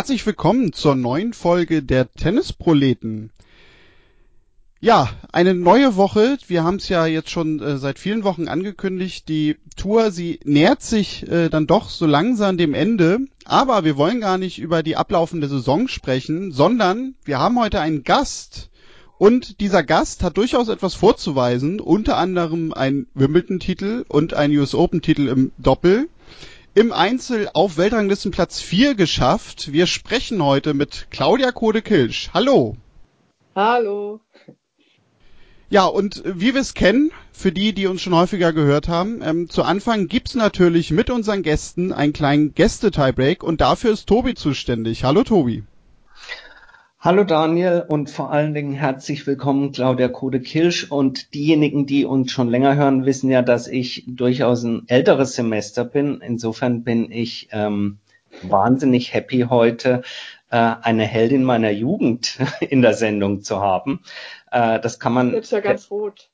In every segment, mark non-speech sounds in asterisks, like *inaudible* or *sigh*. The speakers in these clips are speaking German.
Herzlich willkommen zur neuen Folge der Tennisproleten. Ja, eine neue Woche. Wir haben es ja jetzt schon äh, seit vielen Wochen angekündigt. Die Tour, sie nähert sich äh, dann doch so langsam dem Ende. Aber wir wollen gar nicht über die ablaufende Saison sprechen, sondern wir haben heute einen Gast. Und dieser Gast hat durchaus etwas vorzuweisen, unter anderem ein Wimbledon-Titel und ein US Open-Titel im Doppel. Im Einzel auf Weltranglistenplatz 4 geschafft. Wir sprechen heute mit Claudia Kode-Kilsch. Hallo. Hallo. Ja, und wie wir es kennen, für die, die uns schon häufiger gehört haben, ähm, zu Anfang gibt's natürlich mit unseren Gästen einen kleinen Gäste-Tiebreak und dafür ist Tobi zuständig. Hallo Tobi. Hallo Daniel und vor allen Dingen herzlich willkommen Claudia Kode-Kirsch und diejenigen, die uns schon länger hören, wissen ja, dass ich durchaus ein älteres Semester bin. Insofern bin ich ähm, wahnsinnig happy heute, äh, eine Heldin meiner Jugend *laughs* in der Sendung zu haben. Äh, das kann man. Jetzt ja ganz rot.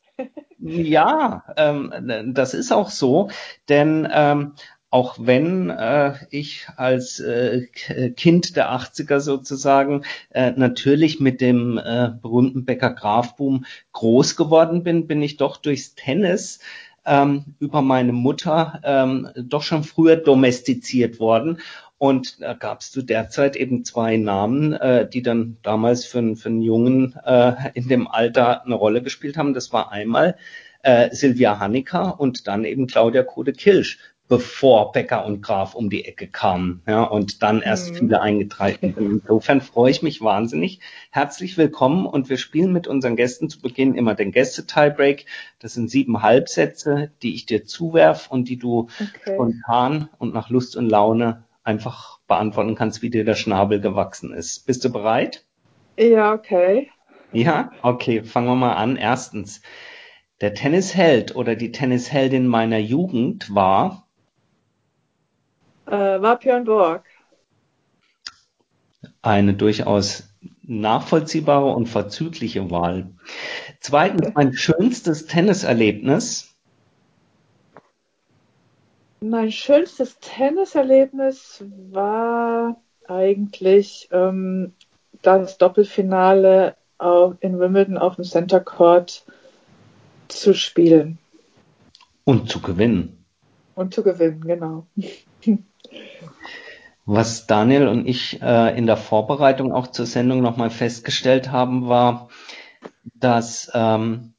ja, ähm, das ist auch so, denn ähm, auch wenn äh, ich als äh, Kind der 80er sozusagen äh, natürlich mit dem äh, berühmten Becker Grafboom groß geworden bin, bin ich doch durchs Tennis ähm, über meine Mutter ähm, doch schon früher domestiziert worden. Und da gab es zu der Zeit eben zwei Namen, äh, die dann damals für, für einen Jungen äh, in dem Alter eine Rolle gespielt haben. Das war einmal äh, Silvia Hanecker und dann eben Claudia Kode-Kilsch bevor Becker und Graf um die Ecke kamen, ja, und dann erst mhm. viele eingetreten sind. *laughs* Insofern freue ich mich wahnsinnig. Herzlich willkommen und wir spielen mit unseren Gästen zu Beginn immer den Gäste-Tiebreak. Das sind sieben Halbsätze, die ich dir zuwerf und die du okay. spontan und nach Lust und Laune einfach beantworten kannst, wie dir der Schnabel gewachsen ist. Bist du bereit? Ja, okay. Ja, okay, fangen wir mal an. Erstens, der Tennisheld oder die Tennisheldin meiner Jugend war äh, war Björn Borg. Eine durchaus nachvollziehbare und verzügliche Wahl. Zweitens, mein schönstes Tenniserlebnis. Mein schönstes Tenniserlebnis war eigentlich ähm, das Doppelfinale in Wimbledon auf dem Center Court zu spielen. Und zu gewinnen. Und zu gewinnen, genau. Was Daniel und ich äh, in der Vorbereitung auch zur Sendung nochmal festgestellt haben, war, dass ähm,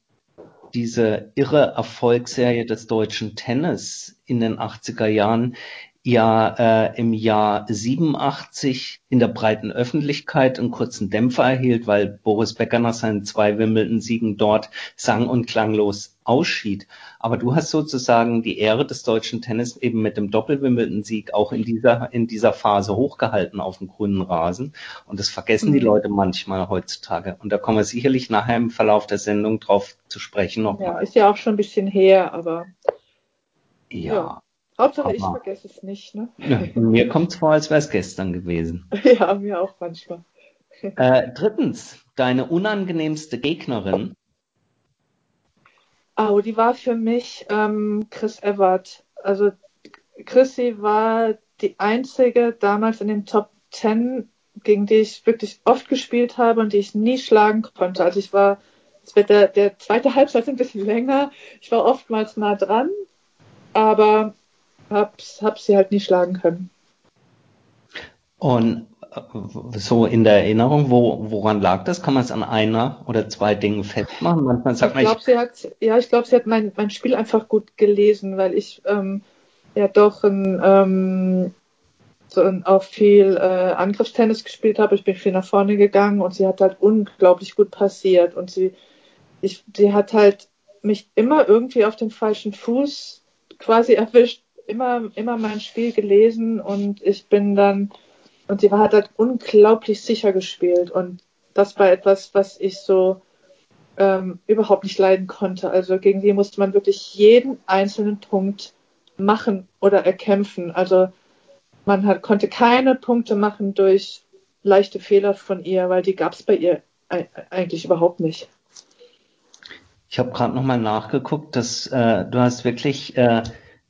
diese irre Erfolgsserie des deutschen Tennis in den 80er Jahren ja äh, im Jahr 87 in der breiten Öffentlichkeit einen kurzen Dämpfer erhielt, weil Boris Becker nach seinen zwei Wimbledon-Siegen dort sang- und klanglos ausschied. Aber du hast sozusagen die Ehre des deutschen Tennis eben mit dem Doppel-Wimbledon-Sieg auch in dieser, in dieser Phase hochgehalten auf dem grünen Rasen. Und das vergessen mhm. die Leute manchmal heutzutage. Und da kommen wir sicherlich nachher im Verlauf der Sendung drauf zu sprechen noch. Ja, ist ja auch schon ein bisschen her, aber. ja. ja. Hauptsache, ich vergesse es nicht. Ne? Ja, mir kommt es vor, als wäre es gestern gewesen. *laughs* ja, mir auch manchmal. Äh, drittens, deine unangenehmste Gegnerin. Oh, die war für mich ähm, Chris Evert. Also Chrissy war die einzige damals in den Top Ten, gegen die ich wirklich oft gespielt habe und die ich nie schlagen konnte. Also ich war, es wird der, der zweite Halbzeit ein bisschen länger. Ich war oftmals nah dran, aber hab's, hab sie halt nie schlagen können. Und äh, so in der Erinnerung, wo, woran lag das? Kann man es an einer oder zwei Dingen festmachen? Manchmal sagt ich glaube, sie hat, ja, ich glaube, sie hat mein, mein Spiel einfach gut gelesen, weil ich ähm, ja doch ein, ähm, so ein, auch viel äh, Angriffstennis gespielt habe. Ich bin viel nach vorne gegangen und sie hat halt unglaublich gut passiert und sie, ich, sie hat halt mich immer irgendwie auf dem falschen Fuß quasi erwischt immer, immer mein Spiel gelesen und ich bin dann, und sie hat halt unglaublich sicher gespielt und das war etwas, was ich so ähm, überhaupt nicht leiden konnte. Also gegen sie musste man wirklich jeden einzelnen Punkt machen oder erkämpfen. Also man hat, konnte keine Punkte machen durch leichte Fehler von ihr, weil die gab es bei ihr eigentlich überhaupt nicht. Ich habe gerade nochmal nachgeguckt, dass äh, du hast wirklich äh,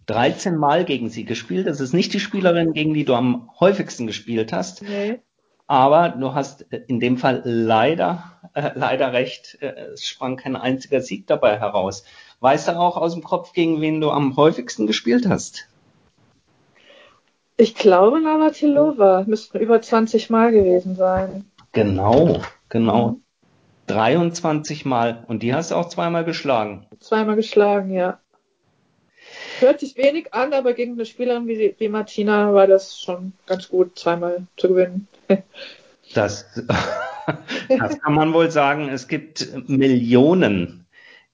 13 Mal gegen sie gespielt. Das ist nicht die Spielerin, gegen die du am häufigsten gespielt hast. Nee. Aber du hast in dem Fall leider, äh, leider recht, äh, es sprang kein einziger Sieg dabei heraus. Weißt du auch aus dem Kopf, gegen wen du am häufigsten gespielt hast? Ich glaube Navratilova. Müssten über 20 Mal gewesen sein. Genau, genau. 23 Mal. Und die hast du auch zweimal geschlagen. Zweimal geschlagen, ja. Hört sich wenig an, aber gegen eine Spielerin wie, wie Martina war das schon ganz gut, zweimal zu gewinnen. *laughs* Das, das kann man wohl sagen. Es gibt Millionen,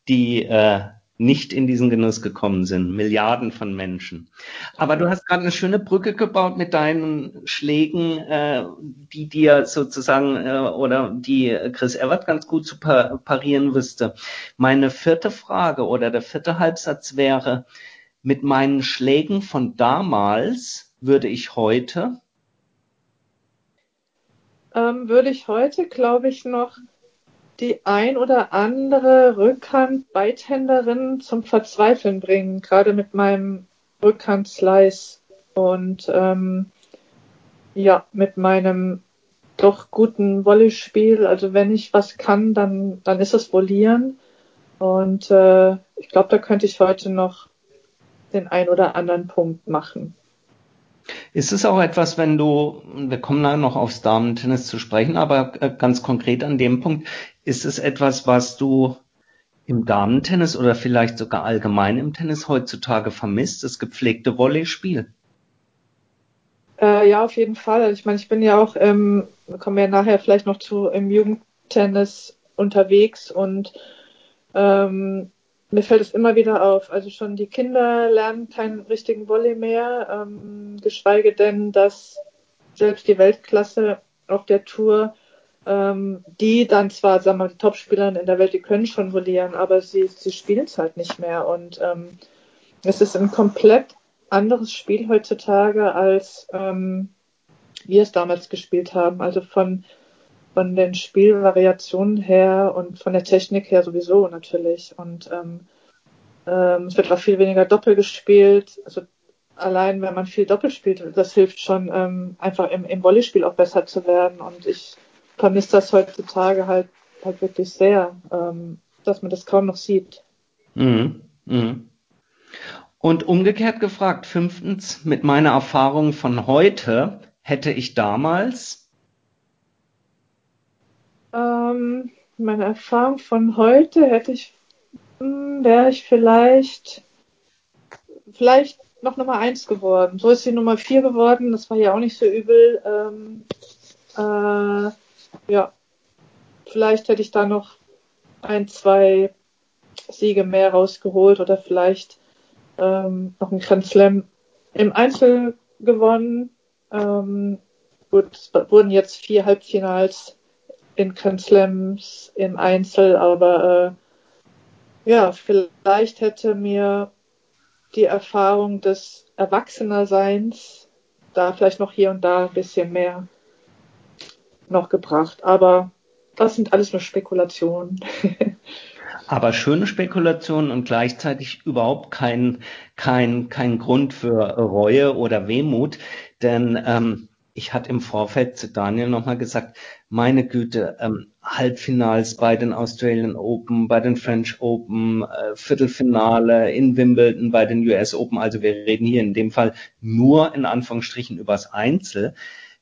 die äh, nicht in diesen Genuss gekommen sind. Milliarden von Menschen. Aber du hast gerade eine schöne Brücke gebaut mit deinen Schlägen, äh, die dir sozusagen äh, oder die Chris Evert ganz gut zu par parieren wüsste. Meine vierte Frage oder der vierte Halbsatz wäre, mit meinen Schlägen von damals würde ich heute ähm, würde ich heute, glaube ich, noch die ein oder andere Rückhand-Beithänderin zum Verzweifeln bringen, gerade mit meinem Rückhand-Slice und ähm, ja, mit meinem doch guten Volleyspiel. Also wenn ich was kann, dann, dann ist es Volieren. Und äh, ich glaube, da könnte ich heute noch den ein oder anderen Punkt machen. Ist es auch etwas, wenn du, wir kommen dann noch aufs Damen-Tennis zu sprechen, aber äh, ganz konkret an dem Punkt, ist es etwas, was du im Damentennis oder vielleicht sogar allgemein im Tennis heutzutage vermisst, das gepflegte Volleyspiel? Äh, ja, auf jeden Fall. Ich meine, ich bin ja auch, ähm, wir kommen ja nachher vielleicht noch zu im Jugendtennis unterwegs und ähm, mir fällt es immer wieder auf. Also schon die Kinder lernen keinen richtigen Volley mehr, ähm, geschweige denn, dass selbst die Weltklasse auf der Tour, ähm, die dann zwar, sagen wir mal, die Topspielerinnen in der Welt, die können schon vollieren, aber sie, sie spielen es halt nicht mehr. Und ähm, es ist ein komplett anderes Spiel heutzutage, als ähm, wir es damals gespielt haben. Also von von den Spielvariationen her und von der Technik her sowieso natürlich. Und ähm, ähm, es wird auch viel weniger Doppel gespielt. Also allein wenn man viel Doppel spielt, das hilft schon ähm, einfach im, im Volleyspiel auch besser zu werden. Und ich vermisse das heutzutage halt halt wirklich sehr, ähm, dass man das kaum noch sieht. Mhm. Mhm. Und umgekehrt gefragt, fünftens, mit meiner Erfahrung von heute hätte ich damals ähm, meine Erfahrung von heute hätte ich, hm, wäre ich vielleicht, vielleicht noch Nummer eins geworden. So ist sie Nummer vier geworden. Das war ja auch nicht so übel. Ähm, äh, ja, vielleicht hätte ich da noch ein, zwei Siege mehr rausgeholt oder vielleicht ähm, noch ein Grand Slam im Einzel gewonnen. Ähm, gut, es wurden jetzt vier Halbfinals in Grand Slams im Einzel, aber äh, ja, vielleicht hätte mir die Erfahrung des Erwachsenerseins da vielleicht noch hier und da ein bisschen mehr noch gebracht. Aber das sind alles nur Spekulationen. *laughs* Aber schöne Spekulationen und gleichzeitig überhaupt kein, kein, kein Grund für Reue oder Wehmut. Denn ähm, ich hatte im Vorfeld zu Daniel nochmal gesagt, meine Güte, ähm, Halbfinals bei den Australian Open, bei den French Open, äh, Viertelfinale in Wimbledon, bei den US Open. Also wir reden hier in dem Fall nur in Anführungsstrichen übers Einzel.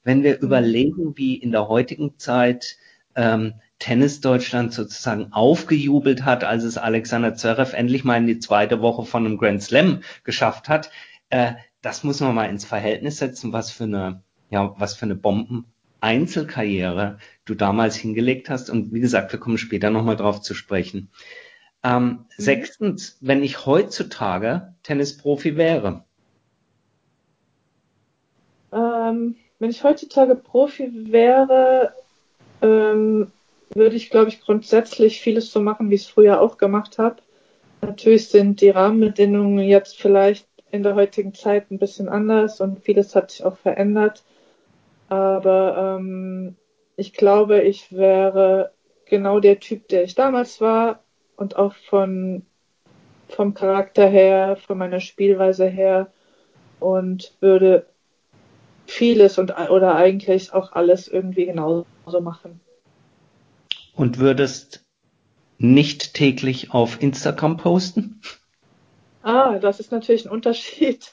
Wenn wir mhm. überlegen, wie in der heutigen Zeit ähm, Tennis Deutschland sozusagen aufgejubelt hat, als es Alexander Zverev endlich mal in die zweite Woche von einem Grand Slam geschafft hat, äh, das muss man mal ins Verhältnis setzen, was für eine ja, was für eine Bomben-Einzelkarriere du damals hingelegt hast. Und wie gesagt, wir kommen später nochmal drauf zu sprechen. Ähm, mhm. Sechstens, wenn ich heutzutage Tennisprofi wäre. Ähm, wenn ich heutzutage Profi wäre, ähm, würde ich, glaube ich, grundsätzlich vieles so machen, wie ich es früher auch gemacht habe. Natürlich sind die Rahmenbedingungen jetzt vielleicht in der heutigen Zeit ein bisschen anders und vieles hat sich auch verändert. Aber ähm, ich glaube, ich wäre genau der Typ, der ich damals war und auch von vom Charakter her, von meiner Spielweise her und würde vieles und oder eigentlich auch alles irgendwie genauso machen. Und würdest nicht täglich auf Instagram posten? Ah, das ist natürlich ein Unterschied.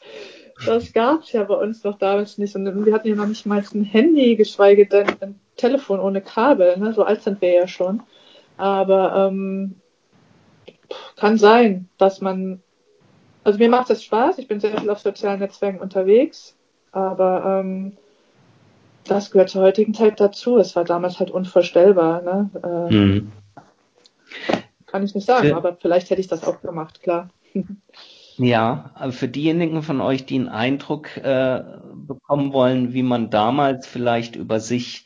Das gab es ja bei uns noch damals nicht. Und wir hatten ja noch nicht mal ein Handy, geschweige denn ein Telefon ohne Kabel. Ne? So alt sind wir ja schon. Aber ähm, kann sein, dass man. Also mir macht es Spaß. Ich bin sehr viel auf sozialen Netzwerken unterwegs. Aber ähm, das gehört zur heutigen Zeit dazu. Es war damals halt unvorstellbar. Ne? Äh, mhm. Kann ich nicht sagen, aber vielleicht hätte ich das auch gemacht, klar. *laughs* Ja, für diejenigen von euch, die einen Eindruck äh, bekommen wollen, wie man damals vielleicht über sich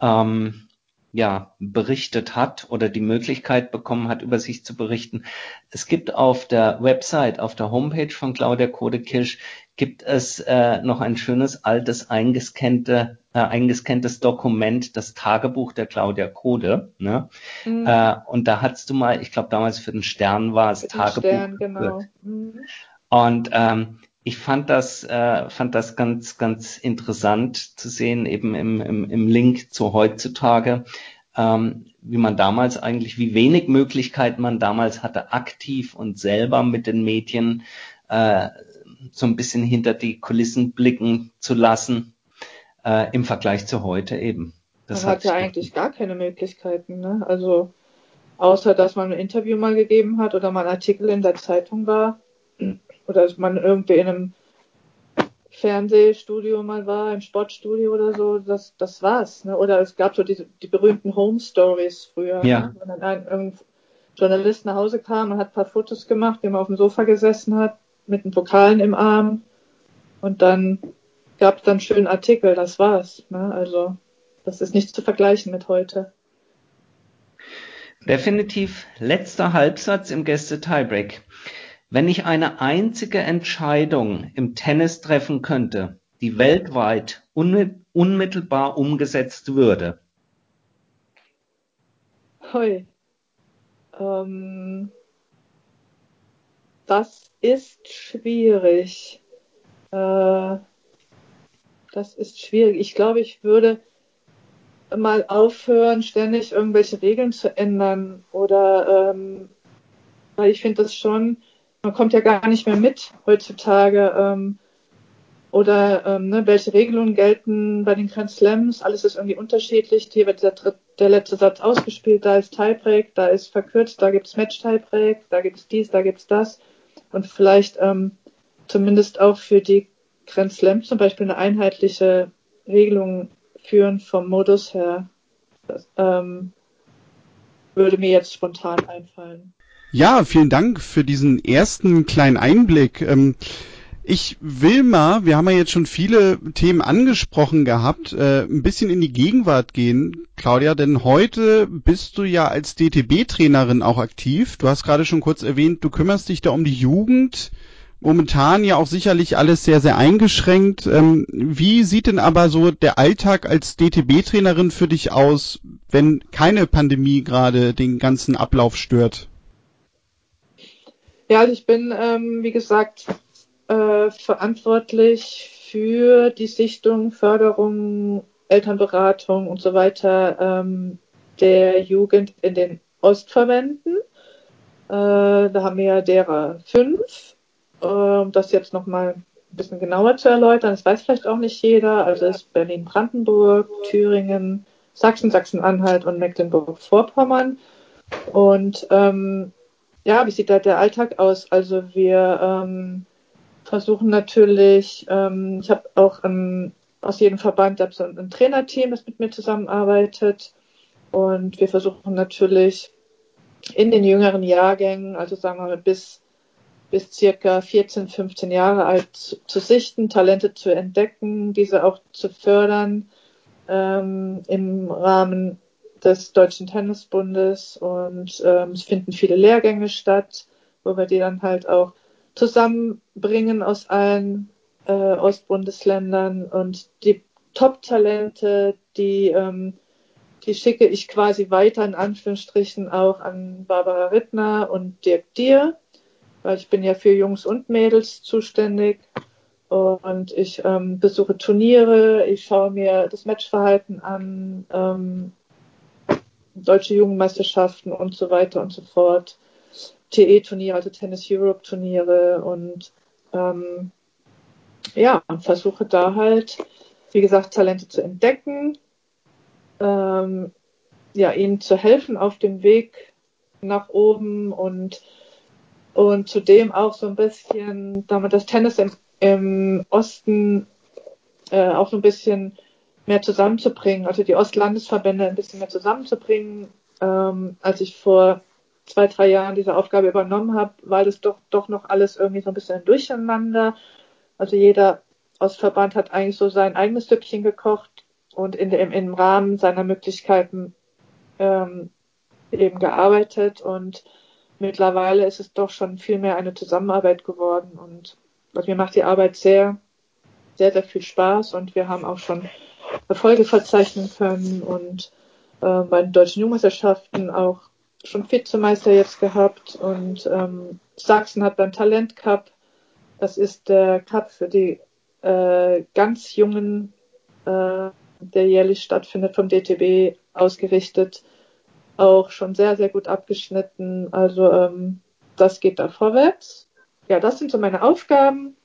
ähm, ja, berichtet hat oder die Möglichkeit bekommen hat, über sich zu berichten. Es gibt auf der Website, auf der Homepage von Claudia Kodekirsch, gibt es äh, noch ein schönes altes eingescannte, äh, eingescanntes Dokument, das Tagebuch der Claudia Kode. Ne? Mhm. Äh, und da hattest du mal, ich glaube damals für den Stern war es Tagebuch. Stern, genau. Mhm. Und ähm, ich fand das, äh, fand das ganz, ganz interessant zu sehen, eben im, im, im Link zu heutzutage, ähm, wie man damals eigentlich, wie wenig Möglichkeiten man damals hatte, aktiv und selber mit den Medien äh, so ein bisschen hinter die Kulissen blicken zu lassen, äh, im Vergleich zu heute eben. Das man hat, ja eigentlich gar keine Möglichkeiten, ne? Also außer dass man ein Interview mal gegeben hat oder mal ein Artikel in der Zeitung war oder dass man irgendwie in einem Fernsehstudio mal war, im Sportstudio oder so, das, das war's. Ne? Oder es gab so diese, die berühmten Home Stories früher. Ja. Ne? Wenn dann ein, ein Journalist nach Hause kam und hat ein paar Fotos gemacht, wie man auf dem Sofa gesessen hat, mit den Pokalen im Arm. Und dann gab es dann schönen Artikel, das war's. Ne? Also, das ist nicht zu vergleichen mit heute. Definitiv letzter Halbsatz im Gäste-Tiebreak. Wenn ich eine einzige Entscheidung im Tennis treffen könnte, die weltweit unmittelbar umgesetzt würde. Hoi. Ähm, das ist schwierig. Äh, das ist schwierig. Ich glaube, ich würde mal aufhören, ständig irgendwelche Regeln zu ändern oder ähm, weil ich finde das schon man kommt ja gar nicht mehr mit heutzutage. Ähm, oder ähm, ne, welche Regelungen gelten bei den Grand Slams? Alles ist irgendwie unterschiedlich. Hier wird der, der letzte Satz ausgespielt, da ist Tiebreak, da ist verkürzt, da gibt's Match-Tiebreak, da gibt's dies, da gibt's das. Und vielleicht ähm, zumindest auch für die Grand Slams zum Beispiel eine einheitliche Regelung führen vom Modus her. Das, ähm, würde mir jetzt spontan einfallen. Ja, vielen Dank für diesen ersten kleinen Einblick. Ähm, ich will mal, wir haben ja jetzt schon viele Themen angesprochen gehabt, äh, ein bisschen in die Gegenwart gehen, Claudia, denn heute bist du ja als DTB-Trainerin auch aktiv. Du hast gerade schon kurz erwähnt, du kümmerst dich da um die Jugend. Momentan ja auch sicherlich alles sehr, sehr eingeschränkt. Ähm, wie sieht denn aber so der Alltag als DTB-Trainerin für dich aus, wenn keine Pandemie gerade den ganzen Ablauf stört? Ja, also ich bin, ähm, wie gesagt, äh, verantwortlich für die Sichtung, Förderung, Elternberatung und so weiter ähm, der Jugend in den Ostverbänden. Äh, da haben wir ja derer fünf. Äh, um das jetzt nochmal ein bisschen genauer zu erläutern, das weiß vielleicht auch nicht jeder. Also ist Berlin-Brandenburg, Thüringen, Sachsen, Sachsen-Anhalt und Mecklenburg-Vorpommern. Und ähm, ja, wie sieht da der Alltag aus? Also wir ähm, versuchen natürlich, ähm, ich habe auch ähm, aus jedem Verband so ein, ein Trainerteam, das mit mir zusammenarbeitet. Und wir versuchen natürlich in den jüngeren Jahrgängen, also sagen wir mal bis, bis circa 14, 15 Jahre alt zu, zu sichten, Talente zu entdecken, diese auch zu fördern ähm, im Rahmen des Deutschen Tennisbundes und ähm, es finden viele Lehrgänge statt, wo wir die dann halt auch zusammenbringen aus allen äh, Ostbundesländern und die Top-Talente, die, ähm, die schicke ich quasi weiter in Anführungsstrichen auch an Barbara Rittner und Dirk Dier. weil ich bin ja für Jungs und Mädels zuständig. Und ich ähm, besuche Turniere, ich schaue mir das Matchverhalten an, ähm, deutsche Jugendmeisterschaften und so weiter und so fort. TE-Turniere, also Tennis Europe-Turniere und ähm, ja, und versuche da halt, wie gesagt, Talente zu entdecken, ähm, ja, ihnen zu helfen auf dem Weg nach oben und und zudem auch so ein bisschen, damit das Tennis im, im Osten äh, auch so ein bisschen mehr zusammenzubringen, also die Ostlandesverbände ein bisschen mehr zusammenzubringen. Ähm, als ich vor zwei, drei Jahren diese Aufgabe übernommen habe, war das doch, doch noch alles irgendwie so ein bisschen durcheinander. Also jeder Ostverband hat eigentlich so sein eigenes Süppchen gekocht und in dem, im Rahmen seiner Möglichkeiten ähm, eben gearbeitet. Und mittlerweile ist es doch schon viel mehr eine Zusammenarbeit geworden. Und also mir macht die Arbeit sehr, sehr, sehr viel Spaß. Und wir haben auch schon Erfolge verzeichnen können. Und äh, bei den deutschen Jugendmeisterschaften auch schon Vizemeister jetzt gehabt und ähm, Sachsen hat beim Talent Cup, das ist der Cup für die äh, ganz Jungen, äh, der jährlich stattfindet vom DTB ausgerichtet, auch schon sehr, sehr gut abgeschnitten. Also ähm, das geht da vorwärts. Ja, das sind so meine Aufgaben.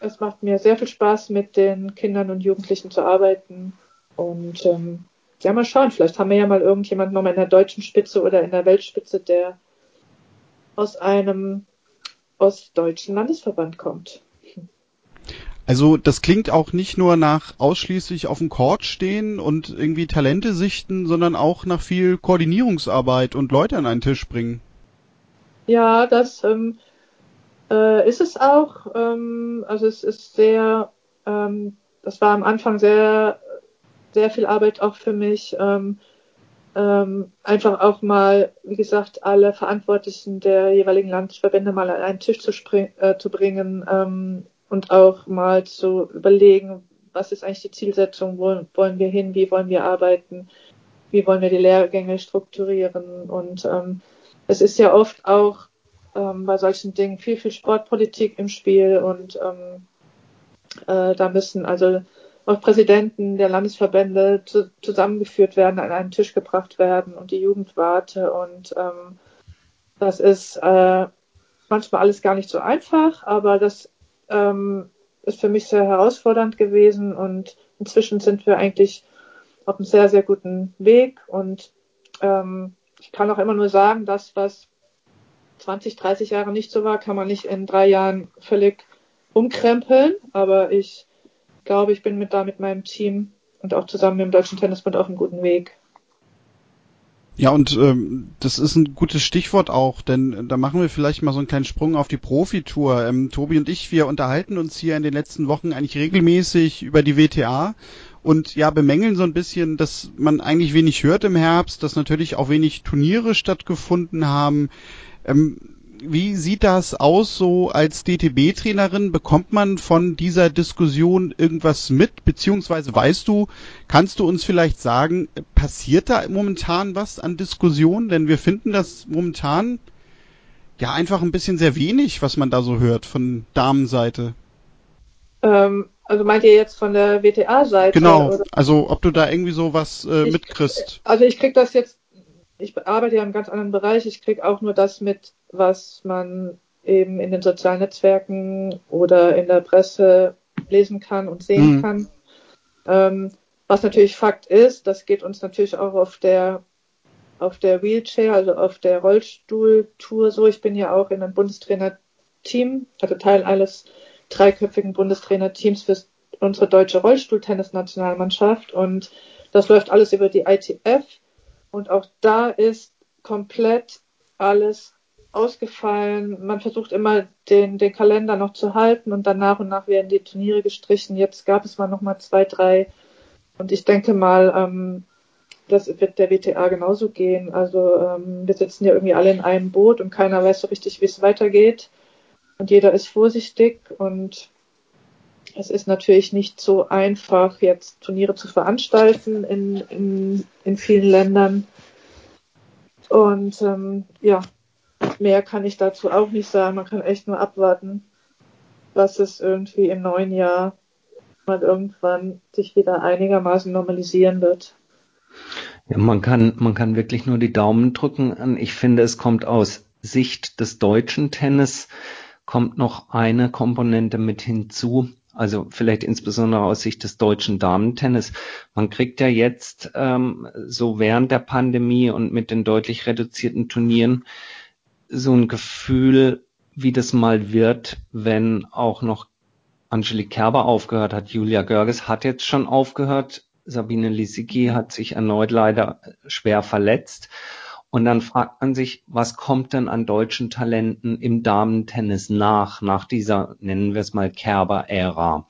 Es macht mir sehr viel Spaß, mit den Kindern und Jugendlichen zu arbeiten. Und ähm, ja, mal schauen, vielleicht haben wir ja mal irgendjemand nochmal in der deutschen Spitze oder in der Weltspitze, der aus einem ostdeutschen Landesverband kommt. Also das klingt auch nicht nur nach ausschließlich auf dem Court stehen und irgendwie Talente sichten, sondern auch nach viel Koordinierungsarbeit und Leute an einen Tisch bringen. Ja, das ähm, äh, ist es auch. Ähm, also es ist sehr, ähm, das war am Anfang sehr, sehr viel Arbeit auch für mich. Ähm, ähm, einfach auch mal, wie gesagt, alle Verantwortlichen der jeweiligen Landesverbände mal an einen Tisch zu, äh, zu bringen, ähm, und auch mal zu überlegen, was ist eigentlich die Zielsetzung, wo wollen wir hin, wie wollen wir arbeiten, wie wollen wir die Lehrgänge strukturieren. Und ähm, es ist ja oft auch ähm, bei solchen Dingen viel, viel Sportpolitik im Spiel und ähm, äh, da müssen also auch Präsidenten der Landesverbände zu, zusammengeführt werden, an einen Tisch gebracht werden und die Jugendwarte und ähm, das ist äh, manchmal alles gar nicht so einfach, aber das ähm, ist für mich sehr herausfordernd gewesen. Und inzwischen sind wir eigentlich auf einem sehr, sehr guten Weg. Und ähm, ich kann auch immer nur sagen, das, was 20, 30 Jahre nicht so war, kann man nicht in drei Jahren völlig umkrempeln, aber ich glaube, ich bin mit da mit meinem Team und auch zusammen mit dem Deutschen Tennisbund auf einem guten Weg. Ja, und ähm, das ist ein gutes Stichwort auch, denn da machen wir vielleicht mal so einen kleinen Sprung auf die Profitour. Ähm, Tobi und ich, wir unterhalten uns hier in den letzten Wochen eigentlich regelmäßig über die WTA und ja, bemängeln so ein bisschen, dass man eigentlich wenig hört im Herbst, dass natürlich auch wenig Turniere stattgefunden haben. Ähm, wie sieht das aus so als DTB-Trainerin? Bekommt man von dieser Diskussion irgendwas mit? Beziehungsweise weißt du, kannst du uns vielleicht sagen, passiert da momentan was an Diskussionen? Denn wir finden das momentan ja einfach ein bisschen sehr wenig, was man da so hört von Damenseite. Ähm, also meint ihr jetzt von der WTA-Seite? Genau, oder? also ob du da irgendwie so was äh, ich, mitkriegst. Also ich krieg das jetzt ich arbeite ja im ganz anderen Bereich. Ich kriege auch nur das mit, was man eben in den sozialen Netzwerken oder in der Presse lesen kann und sehen mhm. kann. Ähm, was natürlich Fakt ist, das geht uns natürlich auch auf der auf der Wheelchair, also auf der Rollstuhltour so. Ich bin ja auch in einem Bundestrainer-Team, also Teil eines dreiköpfigen Bundestrainer-Teams für unsere deutsche Rollstuhltennis-Nationalmannschaft und das läuft alles über die ITF und auch da ist komplett alles ausgefallen. Man versucht immer den, den Kalender noch zu halten und dann nach und nach werden die Turniere gestrichen. Jetzt gab es mal noch mal zwei, drei. Und ich denke mal, ähm, das wird der WTA genauso gehen. Also ähm, wir sitzen ja irgendwie alle in einem Boot und keiner weiß so richtig, wie es weitergeht. Und jeder ist vorsichtig und es ist natürlich nicht so einfach, jetzt Turniere zu veranstalten in, in, in vielen Ländern. Und ähm, ja, mehr kann ich dazu auch nicht sagen. Man kann echt nur abwarten, was es irgendwie im neuen Jahr mal irgendwann sich wieder einigermaßen normalisieren wird. Ja, man kann, man kann wirklich nur die Daumen drücken. Ich finde, es kommt aus Sicht des deutschen Tennis kommt noch eine Komponente mit hinzu. Also vielleicht insbesondere aus Sicht des deutschen Damentennis. Man kriegt ja jetzt ähm, so während der Pandemie und mit den deutlich reduzierten Turnieren so ein Gefühl, wie das mal wird, wenn auch noch Angelique Kerber aufgehört hat. Julia Görges hat jetzt schon aufgehört. Sabine Lisicki hat sich erneut leider schwer verletzt. Und dann fragt man sich, was kommt denn an deutschen Talenten im Damentennis nach, nach dieser, nennen wir es mal, Kerber-Ära?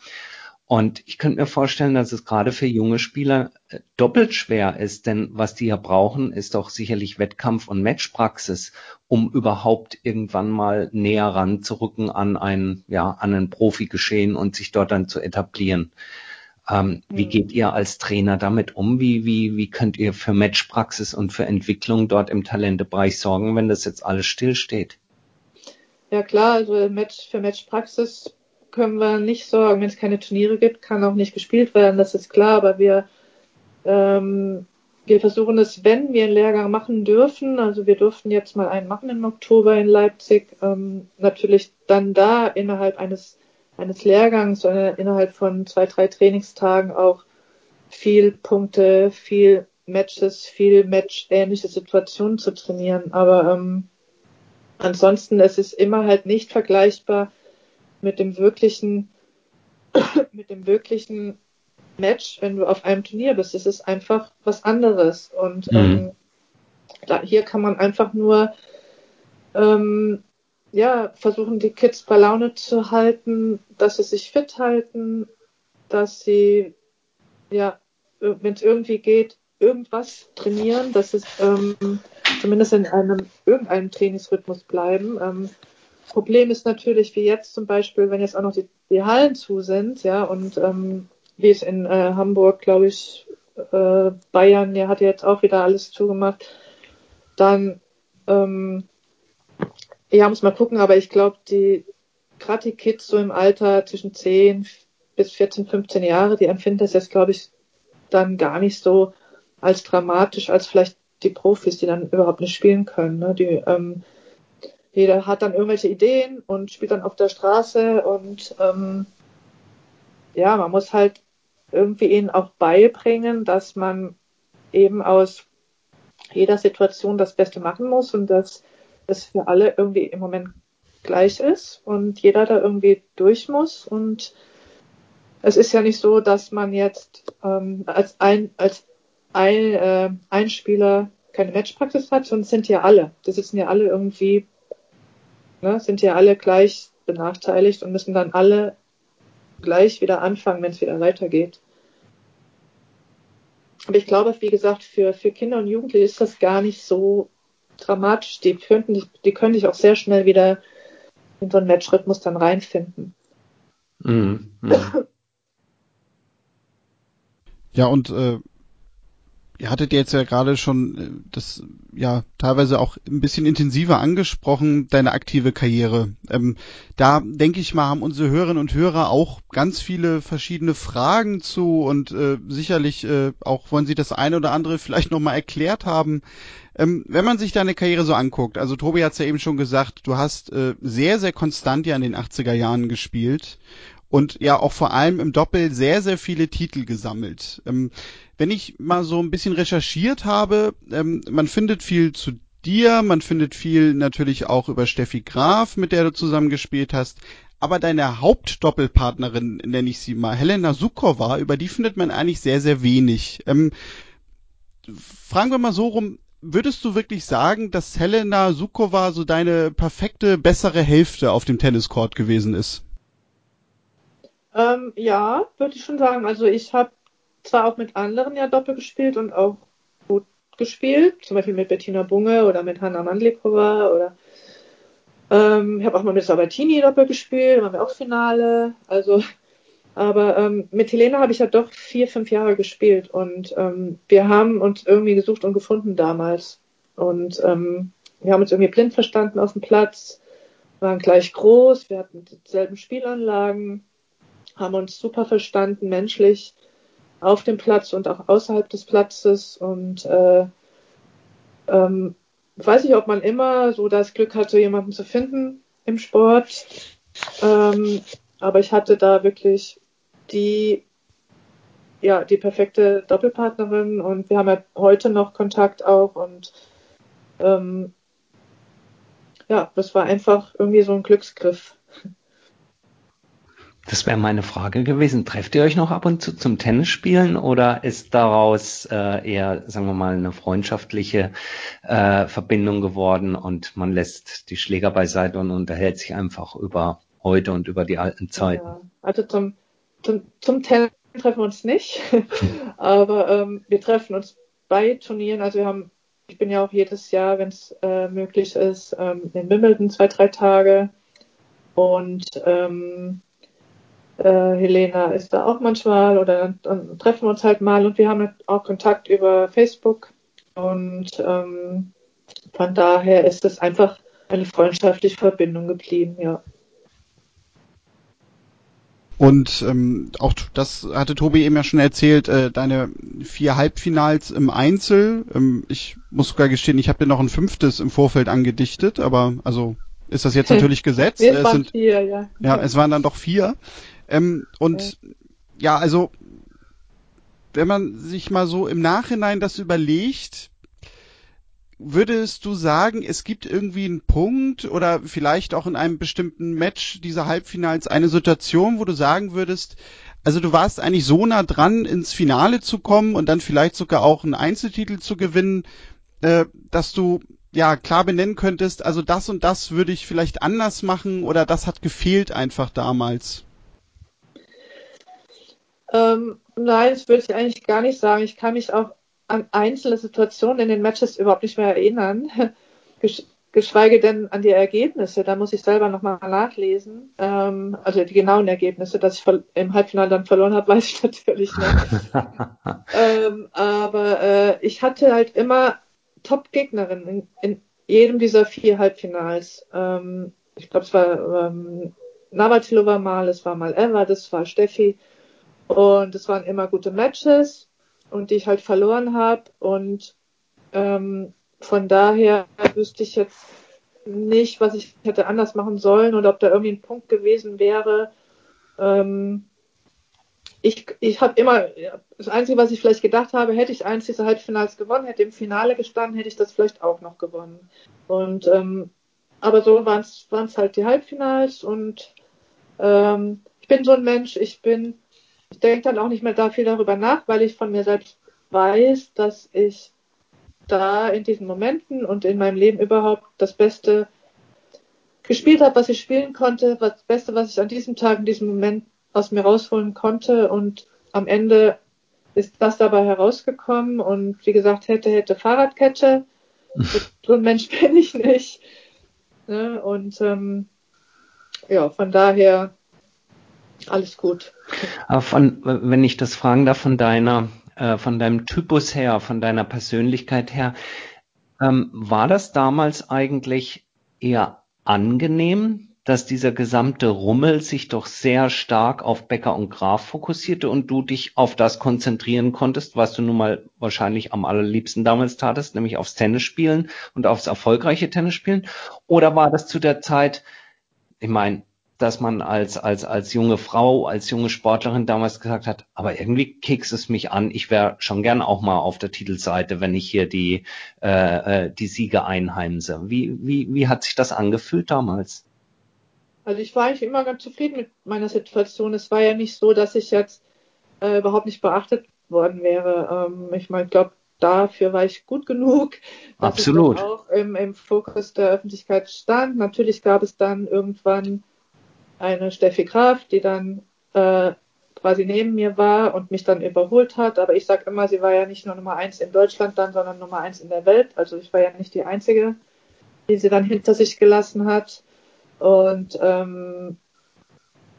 Und ich könnte mir vorstellen, dass es gerade für junge Spieler äh, doppelt schwer ist, denn was die ja brauchen, ist doch sicherlich Wettkampf und Matchpraxis, um überhaupt irgendwann mal näher ranzurücken an ein, ja, an ein Profi-Geschehen und sich dort dann zu etablieren. Ähm, mhm. Wie geht ihr als Trainer damit um? Wie, wie, wie könnt ihr für Matchpraxis und für Entwicklung dort im Talentebereich sorgen, wenn das jetzt alles stillsteht? Ja klar, also Match, für Matchpraxis können wir nicht sorgen. Wenn es keine Turniere gibt, kann auch nicht gespielt werden, das ist klar, aber wir, ähm, wir versuchen es, wenn wir einen Lehrgang machen dürfen, also wir durften jetzt mal einen machen im Oktober in Leipzig, ähm, natürlich dann da innerhalb eines eines Lehrgangs, sondern innerhalb von zwei, drei Trainingstagen auch viel Punkte, viel Matches, viel Match-ähnliche Situationen zu trainieren. Aber ähm, ansonsten es ist immer halt nicht vergleichbar mit dem wirklichen, *coughs* mit dem wirklichen Match, wenn du auf einem Turnier bist. Es ist einfach was anderes. Und mhm. ähm, da, hier kann man einfach nur ähm, ja, versuchen die Kids bei Laune zu halten, dass sie sich fit halten, dass sie, ja, wenn es irgendwie geht, irgendwas trainieren, dass es ähm, zumindest in einem irgendeinem Trainingsrhythmus bleiben. Ähm, Problem ist natürlich, wie jetzt zum Beispiel, wenn jetzt auch noch die, die Hallen zu sind, ja, und ähm, wie es in äh, Hamburg, glaube ich, äh, Bayern, ja, hat jetzt auch wieder alles zugemacht, dann ähm, ja, muss mal gucken, aber ich glaube, die, gerade die Kids so im Alter zwischen 10 bis 14, 15 Jahre, die empfinden das jetzt, glaube ich, dann gar nicht so als dramatisch, als vielleicht die Profis, die dann überhaupt nicht spielen können. Ne? Die, ähm, jeder hat dann irgendwelche Ideen und spielt dann auf der Straße und ähm, ja, man muss halt irgendwie ihnen auch beibringen, dass man eben aus jeder Situation das Beste machen muss und dass es für alle irgendwie im Moment gleich ist und jeder da irgendwie durch muss. Und es ist ja nicht so, dass man jetzt ähm, als ein als ein, äh, ein Spieler keine Matchpraxis hat, sondern sind ja alle. Die sitzen ja alle irgendwie, ne, sind ja alle gleich benachteiligt und müssen dann alle gleich wieder anfangen, wenn es wieder weitergeht. Aber ich glaube, wie gesagt, für, für Kinder und Jugendliche ist das gar nicht so dramatisch. Die könnten, die können sich auch sehr schnell wieder in so einen Matchrhythmus dann reinfinden. Mhm. Mhm. Ja, und äh, ihr hattet jetzt ja gerade schon äh, das ja teilweise auch ein bisschen intensiver angesprochen, deine aktive Karriere. Ähm, da denke ich mal, haben unsere Hörerinnen und Hörer auch ganz viele verschiedene Fragen zu und äh, sicherlich äh, auch wollen sie das eine oder andere vielleicht nochmal erklärt haben. Ähm, wenn man sich deine Karriere so anguckt, also Tobi hat es ja eben schon gesagt, du hast äh, sehr, sehr konstant ja in den 80er Jahren gespielt und ja auch vor allem im Doppel sehr, sehr viele Titel gesammelt. Ähm, wenn ich mal so ein bisschen recherchiert habe, ähm, man findet viel zu dir, man findet viel natürlich auch über Steffi Graf, mit der du zusammen gespielt hast. Aber deine Hauptdoppelpartnerin, nenne ich sie mal, Helena Sukova, über die findet man eigentlich sehr, sehr wenig. Ähm, fragen wir mal so rum, würdest du wirklich sagen, dass Helena Sukova so deine perfekte, bessere Hälfte auf dem Tenniscourt gewesen ist? Ähm, ja, würde ich schon sagen. Also ich habe zwar auch mit anderen ja Doppel gespielt und auch gut gespielt, zum Beispiel mit Bettina Bunge oder mit Hanna Mandlikova oder ähm, ich habe auch mal mit Sabatini Doppel gespielt, waren wir auch Finale. Also, aber ähm, mit Helena habe ich ja doch vier, fünf Jahre gespielt und ähm, wir haben uns irgendwie gesucht und gefunden damals. Und ähm, wir haben uns irgendwie blind verstanden auf dem Platz, waren gleich groß, wir hatten dieselben Spielanlagen, haben uns super verstanden, menschlich auf dem Platz und auch außerhalb des Platzes und äh, ähm, weiß ich, ob man immer so das Glück hat, so jemanden zu finden im Sport. Ähm, aber ich hatte da wirklich die, ja, die perfekte Doppelpartnerin und wir haben ja heute noch Kontakt auch und ähm, ja, das war einfach irgendwie so ein Glücksgriff. Das wäre meine Frage gewesen. Trefft ihr euch noch ab und zu zum Tennisspielen oder ist daraus äh, eher, sagen wir mal, eine freundschaftliche äh, Verbindung geworden und man lässt die Schläger beiseite und unterhält sich einfach über heute und über die alten Zeiten? Ja, also zum, zum, zum Tennis treffen wir uns nicht, *laughs* aber ähm, wir treffen uns bei Turnieren. Also wir haben, ich bin ja auch jedes Jahr, wenn es äh, möglich ist, ähm, in Wimbledon zwei, drei Tage und ähm, äh, Helena ist da auch manchmal oder dann, dann, treffen wir uns halt mal und wir haben auch Kontakt über Facebook und ähm, von daher ist es einfach eine freundschaftliche Verbindung geblieben, ja. Und ähm, auch das hatte Tobi eben ja schon erzählt, äh, deine vier Halbfinals im Einzel. Ähm, ich muss sogar gestehen, ich habe dir noch ein fünftes im Vorfeld angedichtet, aber also ist das jetzt *laughs* natürlich gesetzt. Es waren sind, vier, ja. Ja, es waren dann doch vier. Ähm, und ja. ja, also wenn man sich mal so im Nachhinein das überlegt, würdest du sagen, es gibt irgendwie einen Punkt oder vielleicht auch in einem bestimmten Match dieser Halbfinals eine Situation, wo du sagen würdest, also du warst eigentlich so nah dran, ins Finale zu kommen und dann vielleicht sogar auch einen Einzeltitel zu gewinnen, äh, dass du ja klar benennen könntest, also das und das würde ich vielleicht anders machen oder das hat gefehlt einfach damals. Ähm, nein, das würde ich eigentlich gar nicht sagen. Ich kann mich auch an einzelne Situationen in den Matches überhaupt nicht mehr erinnern, *laughs* geschweige denn an die Ergebnisse. Da muss ich selber nochmal nachlesen. Ähm, also die genauen Ergebnisse, dass ich im Halbfinale dann verloren habe, *laughs* weiß ich natürlich nicht. *laughs* ähm, aber äh, ich hatte halt immer Top-Gegnerinnen in, in, jedem dieser vier Halbfinals. Ähm, ich glaube, es war ähm, Navratilova mal, es war mal Eva, das war Steffi. Und es waren immer gute Matches und die ich halt verloren habe. Und ähm, von daher wüsste ich jetzt nicht, was ich hätte anders machen sollen oder ob da irgendwie ein Punkt gewesen wäre. Ähm, ich ich habe immer, das Einzige, was ich vielleicht gedacht habe, hätte ich eins dieser Halbfinals gewonnen, hätte im Finale gestanden, hätte ich das vielleicht auch noch gewonnen. Und ähm, aber so waren es halt die Halbfinals und ähm, ich bin so ein Mensch, ich bin ich denke dann auch nicht mehr da viel darüber nach, weil ich von mir selbst weiß, dass ich da in diesen Momenten und in meinem Leben überhaupt das Beste gespielt habe, was ich spielen konnte, das Beste, was ich an diesem Tag, in diesem Moment aus mir rausholen konnte und am Ende ist das dabei herausgekommen und wie gesagt, hätte, hätte Fahrradkette. *laughs* so ein Mensch bin ich nicht. Ne? Und ähm, ja, von daher alles gut. Aber von, wenn ich das fragen darf, von deiner, äh, von deinem Typus her, von deiner Persönlichkeit her, ähm, war das damals eigentlich eher angenehm, dass dieser gesamte Rummel sich doch sehr stark auf Becker und Graf fokussierte und du dich auf das konzentrieren konntest, was du nun mal wahrscheinlich am allerliebsten damals tatest, nämlich aufs Tennisspielen und aufs erfolgreiche Tennisspielen? Oder war das zu der Zeit, ich meine, dass man als, als, als junge Frau, als junge Sportlerin damals gesagt hat, aber irgendwie kickst es mich an, ich wäre schon gern auch mal auf der Titelseite, wenn ich hier die, äh, äh, die Siege einheimse. Wie, wie, wie hat sich das angefühlt damals? Also ich war eigentlich immer ganz zufrieden mit meiner Situation. Es war ja nicht so, dass ich jetzt äh, überhaupt nicht beachtet worden wäre. Ähm, ich meine, ich glaube, dafür war ich gut genug, dass Absolut. ich auch im, im Fokus der Öffentlichkeit stand. Natürlich gab es dann irgendwann eine Steffi Graf, die dann äh, quasi neben mir war und mich dann überholt hat. Aber ich sage immer, sie war ja nicht nur Nummer eins in Deutschland dann, sondern Nummer eins in der Welt. Also ich war ja nicht die Einzige, die sie dann hinter sich gelassen hat. Und ähm,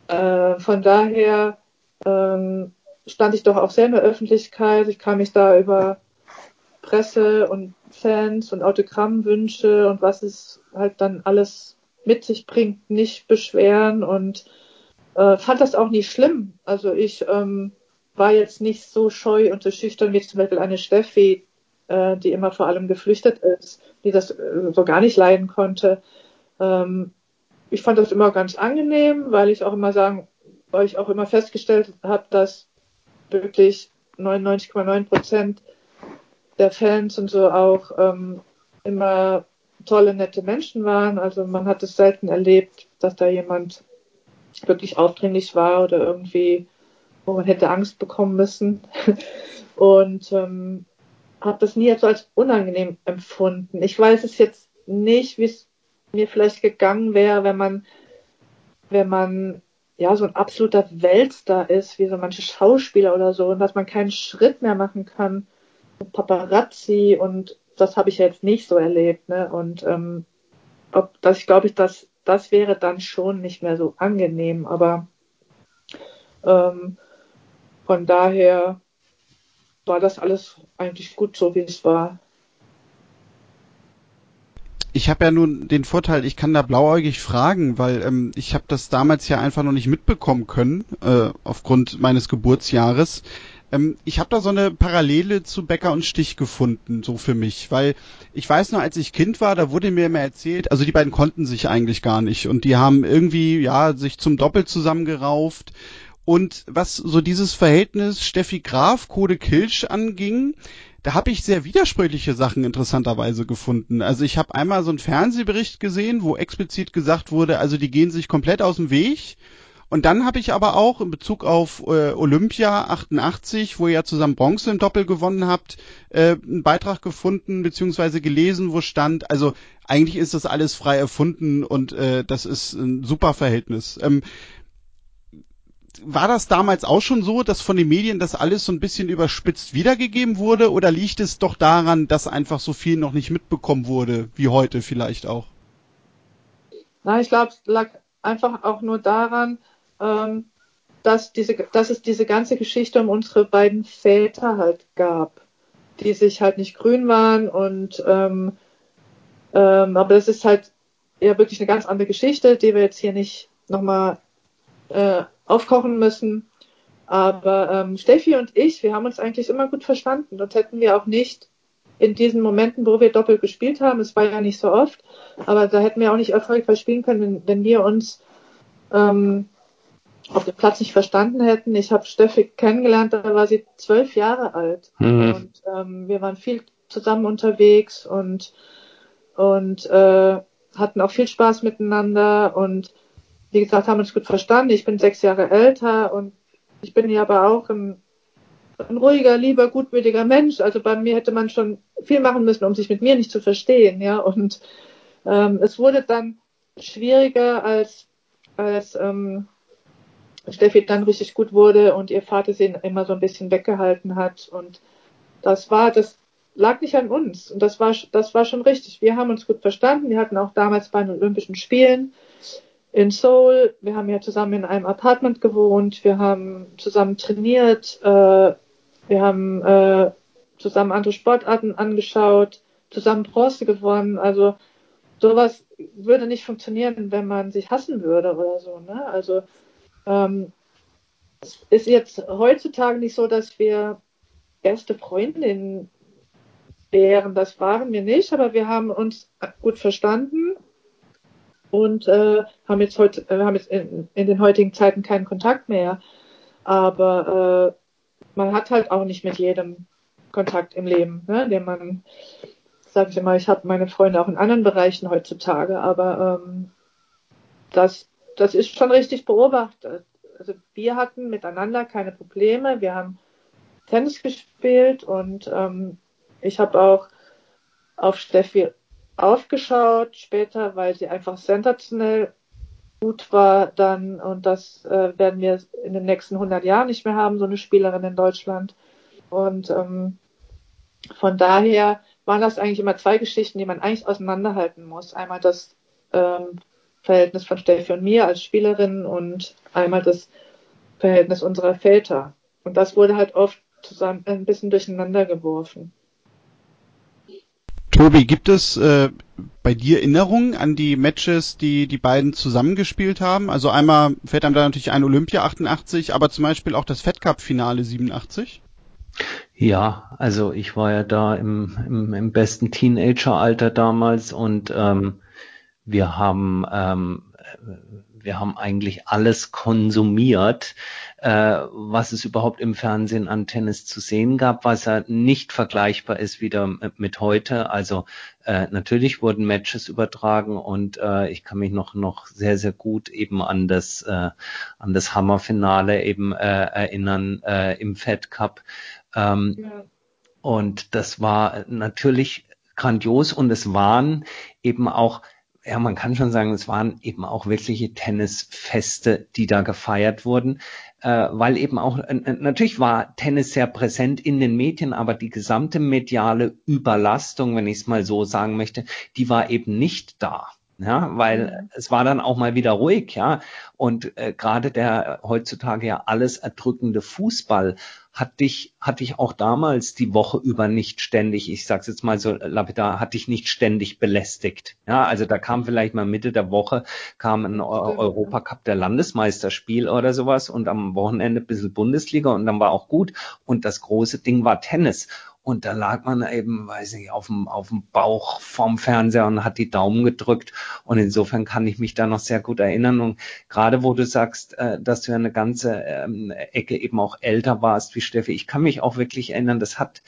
äh, von daher ähm, stand ich doch auch sehr in der Öffentlichkeit. Ich kann mich da über Presse und Fans und Autogrammwünsche und was es halt dann alles mit sich bringt, nicht beschweren und äh, fand das auch nicht schlimm. Also ich ähm, war jetzt nicht so scheu und so schüchtern wie zum Beispiel eine Steffi, äh, die immer vor allem geflüchtet ist, die das äh, so gar nicht leiden konnte. Ähm, ich fand das immer ganz angenehm, weil ich auch immer sagen, weil ich auch immer festgestellt habe, dass wirklich 99,9 Prozent der Fans und so auch ähm, immer tolle, nette Menschen waren. Also man hat es selten erlebt, dass da jemand wirklich aufdringlich war oder irgendwie, wo man hätte Angst bekommen müssen. *laughs* Und ähm, habe das nie so als unangenehm empfunden. Ich weiß es jetzt nicht, wie es mir vielleicht gegangen wäre, wenn man, wenn man ja so ein absoluter Weltstar ist, wie so manche Schauspieler oder so, und dass man keinen Schritt mehr machen kann. Paparazzi und das habe ich jetzt nicht so erlebt, ne? Und ähm, ob das, ich glaube ich, das, das wäre dann schon nicht mehr so angenehm, aber ähm, von daher war das alles eigentlich gut so, wie es war. Ich habe ja nun den Vorteil, ich kann da blauäugig fragen, weil ähm, ich habe das damals ja einfach noch nicht mitbekommen können, äh, aufgrund meines Geburtsjahres. Ähm, ich habe da so eine Parallele zu Becker und Stich gefunden, so für mich, weil ich weiß noch, als ich Kind war, da wurde mir immer erzählt, also die beiden konnten sich eigentlich gar nicht. Und die haben irgendwie ja sich zum Doppel zusammengerauft. Und was so dieses Verhältnis Steffi Graf, Code Kilsch anging, da habe ich sehr widersprüchliche Sachen interessanterweise gefunden. Also ich habe einmal so einen Fernsehbericht gesehen, wo explizit gesagt wurde, also die gehen sich komplett aus dem Weg und dann habe ich aber auch in Bezug auf äh, Olympia 88, wo ihr ja zusammen Bronze im Doppel gewonnen habt, äh, einen Beitrag gefunden beziehungsweise gelesen, wo stand, also eigentlich ist das alles frei erfunden und äh, das ist ein super Verhältnis. Ähm, war das damals auch schon so, dass von den Medien das alles so ein bisschen überspitzt wiedergegeben wurde oder liegt es doch daran, dass einfach so viel noch nicht mitbekommen wurde, wie heute vielleicht auch? Na, ich glaube, es lag einfach auch nur daran, ähm, dass, diese, dass es diese ganze Geschichte um unsere beiden Väter halt gab, die sich halt nicht grün waren und ähm, ähm, aber das ist halt ja wirklich eine ganz andere Geschichte, die wir jetzt hier nicht nochmal äh, aufkochen müssen. Aber ähm, Steffi und ich, wir haben uns eigentlich immer gut verstanden. Sonst hätten wir auch nicht in diesen Momenten, wo wir doppelt gespielt haben, es war ja nicht so oft, aber da hätten wir auch nicht erfolgreich spielen können, wenn, wenn wir uns ähm, auf dem Platz nicht verstanden hätten. Ich habe Steffi kennengelernt, da war sie zwölf Jahre alt. Mhm. Und ähm, wir waren viel zusammen unterwegs und, und äh, hatten auch viel Spaß miteinander und wie gesagt, haben uns gut verstanden. Ich bin sechs Jahre älter und ich bin ja aber auch ein, ein ruhiger, lieber, gutmütiger Mensch. Also bei mir hätte man schon viel machen müssen, um sich mit mir nicht zu verstehen, ja. Und ähm, es wurde dann schwieriger, als, als ähm, Steffi dann richtig gut wurde und ihr Vater sie immer so ein bisschen weggehalten hat. Und das war, das lag nicht an uns. Und das war, das war schon richtig. Wir haben uns gut verstanden. Wir hatten auch damals bei den Olympischen Spielen in Seoul. Wir haben ja zusammen in einem Apartment gewohnt. Wir haben zusammen trainiert. Äh, wir haben äh, zusammen andere Sportarten angeschaut, zusammen Bronze gewonnen. Also sowas würde nicht funktionieren, wenn man sich hassen würde oder so. Ne? Also ähm, es ist jetzt heutzutage nicht so, dass wir erste Freundinnen wären. Das waren wir nicht, aber wir haben uns gut verstanden und äh, haben jetzt heute, äh, haben jetzt in, in, den heutigen Zeiten keinen Kontakt mehr. Aber äh, man hat halt auch nicht mit jedem Kontakt im Leben, ne, den man, sage ich immer, ich habe meine Freunde auch in anderen Bereichen heutzutage, aber ähm, das das ist schon richtig beobachtet. Also wir hatten miteinander keine Probleme. Wir haben Tennis gespielt und ähm, ich habe auch auf Steffi aufgeschaut später, weil sie einfach sensationell gut war dann und das äh, werden wir in den nächsten 100 Jahren nicht mehr haben, so eine Spielerin in Deutschland. Und ähm, von daher waren das eigentlich immer zwei Geschichten, die man eigentlich auseinanderhalten muss. Einmal das ähm, Verhältnis von Steffi und mir als Spielerin und einmal das Verhältnis unserer Väter. Und das wurde halt oft zusammen ein bisschen durcheinander geworfen. Tobi, gibt es äh, bei dir Erinnerungen an die Matches, die die beiden zusammengespielt haben? Also einmal fällt einem da natürlich ein Olympia 88, aber zum Beispiel auch das Fed Cup Finale 87? Ja, also ich war ja da im, im, im besten Teenageralter damals und ähm, wir haben ähm, wir haben eigentlich alles konsumiert, äh, was es überhaupt im Fernsehen an Tennis zu sehen gab, was ja nicht vergleichbar ist wieder mit heute. Also äh, natürlich wurden Matches übertragen und äh, ich kann mich noch noch sehr sehr gut eben an das äh, an das Hammerfinale eben äh, erinnern äh, im Fed Cup. Ähm, ja. Und das war natürlich grandios und es waren eben auch ja, man kann schon sagen, es waren eben auch wirkliche Tennisfeste, die da gefeiert wurden, äh, weil eben auch, äh, natürlich war Tennis sehr präsent in den Medien, aber die gesamte mediale Überlastung, wenn ich es mal so sagen möchte, die war eben nicht da ja, weil mhm. es war dann auch mal wieder ruhig, ja. Und äh, gerade der heutzutage ja alles erdrückende Fußball hat dich, hat dich auch damals die Woche über nicht ständig, ich sag's jetzt mal so lapidar, hat dich nicht ständig belästigt. Ja, also da kam vielleicht mal Mitte der Woche, kam ein Europacup der Landesmeisterspiel oder sowas und am Wochenende ein bisschen Bundesliga und dann war auch gut. Und das große Ding war Tennis. Und da lag man eben, weiß nicht, auf dem, auf dem Bauch vorm Fernseher und hat die Daumen gedrückt. Und insofern kann ich mich da noch sehr gut erinnern. Und gerade wo du sagst, äh, dass du ja eine ganze ähm, Ecke eben auch älter warst wie Steffi, ich kann mich auch wirklich erinnern, das hat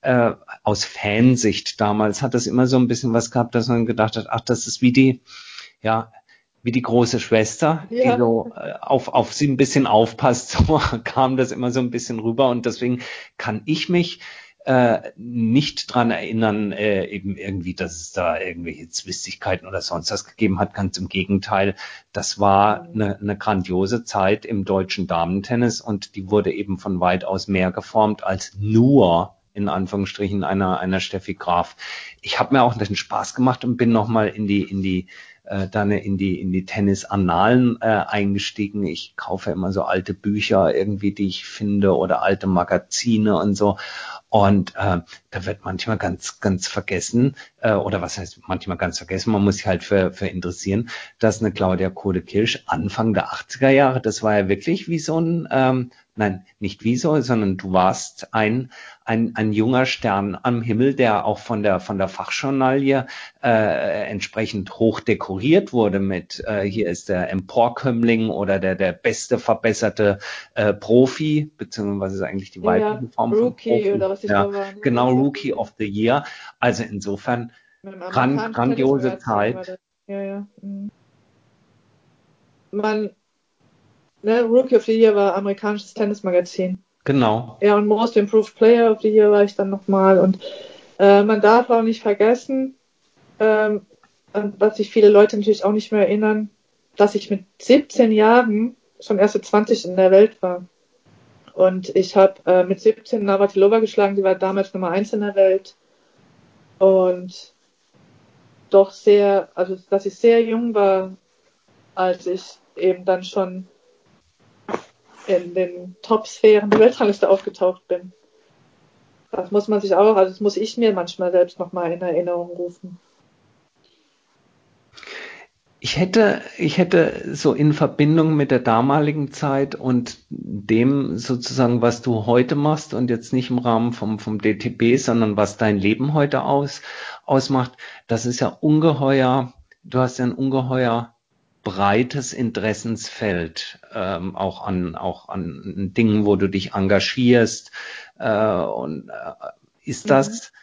äh, aus Fansicht damals hat das immer so ein bisschen was gehabt, dass man gedacht hat, ach, das ist wie die, ja, wie die große Schwester, ja. die so äh, auf, auf sie ein bisschen aufpasst, *laughs* so kam das immer so ein bisschen rüber und deswegen kann ich mich äh, nicht dran erinnern, äh, eben irgendwie, dass es da irgendwelche Zwistigkeiten oder sonst was gegeben hat. Ganz im Gegenteil, das war eine, eine grandiose Zeit im deutschen Damentennis und die wurde eben von weitaus mehr geformt als nur in Anführungsstrichen einer einer Steffi Graf. Ich habe mir auch den Spaß gemacht und bin nochmal in die in die äh, dann in die in die Tennis-Annalen äh, eingestiegen. Ich kaufe immer so alte Bücher irgendwie, die ich finde oder alte Magazine und so. Und äh, da wird manchmal ganz, ganz vergessen, äh, oder was heißt manchmal ganz vergessen, man muss sich halt für, für interessieren, dass eine Claudia Kode-Kirsch Anfang der 80er Jahre, das war ja wirklich wie so ein ähm, nein, nicht wieso, sondern du warst ein, ein, ein junger Stern am Himmel, der auch von der, von der Fachjournalie äh, entsprechend hoch dekoriert wurde mit, äh, hier ist der Emporkömmling oder der, der beste verbesserte äh, Profi, beziehungsweise eigentlich die weibliche ja, Form Rookie von Profi. Oder was ich ja, war, genau, Rookie of the Year. Also insofern gran grandiose Zeit. Ja, ja. Mhm. Man, ne, Rookie of the Year war amerikanisches Tennismagazin. Genau. Ja, und Most Improved Player of the Year war ich dann nochmal. Und äh, man darf auch nicht vergessen, ähm, was sich viele Leute natürlich auch nicht mehr erinnern, dass ich mit 17 Jahren schon erste 20 in der Welt war. Und ich habe äh, mit 17 Navratilova geschlagen, die war damals Nummer 1 in der Welt. Und doch sehr, also dass ich sehr jung war, als ich eben dann schon in den Top-Sphären der Weltrangliste aufgetaucht bin. Das muss man sich auch, also das muss ich mir manchmal selbst nochmal in Erinnerung rufen. Ich hätte, ich hätte so in Verbindung mit der damaligen Zeit und dem sozusagen, was du heute machst und jetzt nicht im Rahmen vom, vom DTB, sondern was dein Leben heute aus, ausmacht, das ist ja ungeheuer, du hast ja ein ungeheuer breites Interessensfeld, ähm, auch an auch an Dingen, wo du dich engagierst. Äh, und äh, ist das mhm.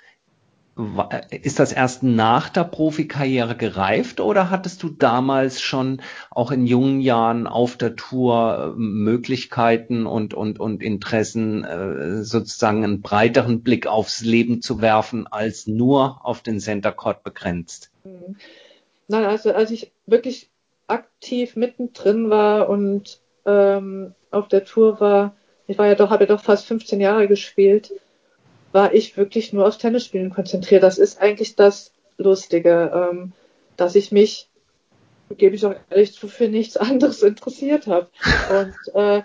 Ist das erst nach der Profikarriere gereift oder hattest du damals schon auch in jungen Jahren auf der Tour äh, Möglichkeiten und und und Interessen äh, sozusagen einen breiteren Blick aufs Leben zu werfen als nur auf den Center Court begrenzt? Mhm. Nein, also als ich wirklich aktiv mittendrin war und ähm, auf der Tour war, ich war ja doch, habe ja doch fast 15 Jahre gespielt, war ich wirklich nur aufs Tennisspielen konzentriert. Das ist eigentlich das Lustige, ähm, dass ich mich, gebe ich auch ehrlich zu, für nichts *laughs* anderes interessiert habe. Und, äh,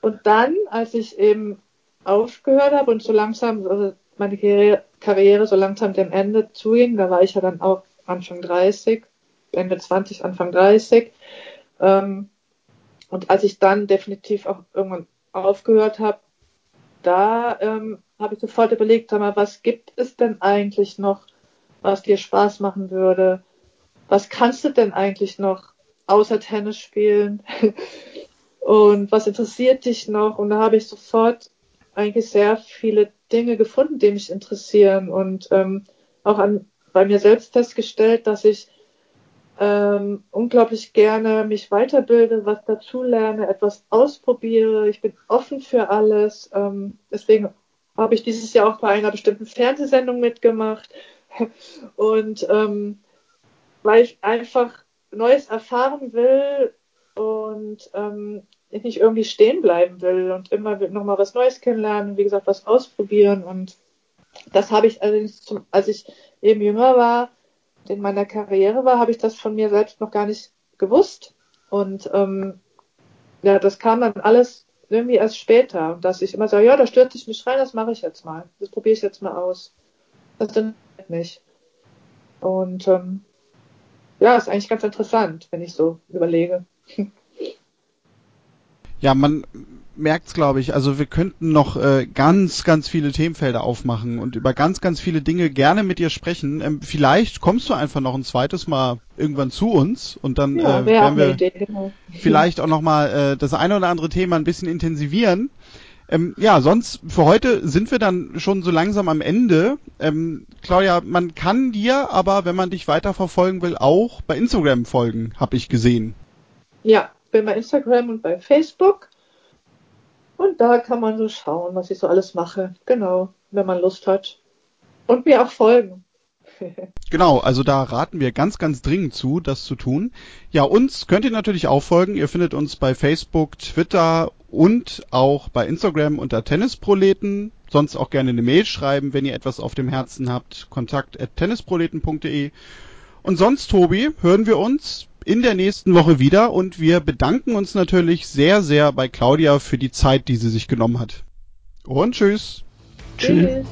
und dann, als ich eben aufgehört habe und so langsam also meine Karriere, Karriere so langsam dem Ende zuging. Da war ich ja dann auch Anfang 30, Ende 20, Anfang 30. Ähm, und als ich dann definitiv auch irgendwann aufgehört habe, da ähm, habe ich sofort überlegt, sag mal, was gibt es denn eigentlich noch, was dir Spaß machen würde? Was kannst du denn eigentlich noch außer Tennis spielen? *laughs* und was interessiert dich noch? Und da habe ich sofort eigentlich sehr viele Dinge gefunden, die mich interessieren und ähm, auch an, bei mir selbst festgestellt, dass ich ähm, unglaublich gerne mich weiterbilde, was dazulerne, etwas ausprobiere. Ich bin offen für alles. Ähm, deswegen habe ich dieses Jahr auch bei einer bestimmten Fernsehsendung mitgemacht. *laughs* Und ähm, weil ich einfach Neues erfahren will und ähm, ich nicht irgendwie stehen bleiben will und immer nochmal was Neues kennenlernen, wie gesagt, was ausprobieren. Und das habe ich allerdings, zum, als ich eben jünger war, in meiner Karriere war, habe ich das von mir selbst noch gar nicht gewusst. Und ähm, ja, das kam dann alles irgendwie erst später. Dass ich immer sage, ja, da stürze ich mich rein, das mache ich jetzt mal. Das probiere ich jetzt mal aus. Das interessiert mich. Und ähm, ja, ist eigentlich ganz interessant, wenn ich so überlege. *laughs* Ja, man merkt's, glaube ich. Also wir könnten noch äh, ganz, ganz viele Themenfelder aufmachen und über ganz, ganz viele Dinge gerne mit dir sprechen. Ähm, vielleicht kommst du einfach noch ein zweites Mal irgendwann zu uns und dann ja, äh, werden wir Idee, genau. vielleicht auch noch mal äh, das eine oder andere Thema ein bisschen intensivieren. Ähm, ja, sonst für heute sind wir dann schon so langsam am Ende. Ähm, Claudia, man kann dir aber, wenn man dich weiter verfolgen will, auch bei Instagram folgen, habe ich gesehen. Ja, bin bei Instagram und bei Facebook. Und da kann man so schauen, was ich so alles mache. Genau, wenn man Lust hat. Und mir auch folgen. *laughs* genau, also da raten wir ganz, ganz dringend zu, das zu tun. Ja, uns könnt ihr natürlich auch folgen. Ihr findet uns bei Facebook, Twitter und auch bei Instagram unter Tennisproleten. Sonst auch gerne eine Mail schreiben, wenn ihr etwas auf dem Herzen habt. Kontakt at tennisproleten.de. Und sonst, Tobi, hören wir uns in der nächsten Woche wieder und wir bedanken uns natürlich sehr, sehr bei Claudia für die Zeit, die sie sich genommen hat. Und tschüss. Tschüss.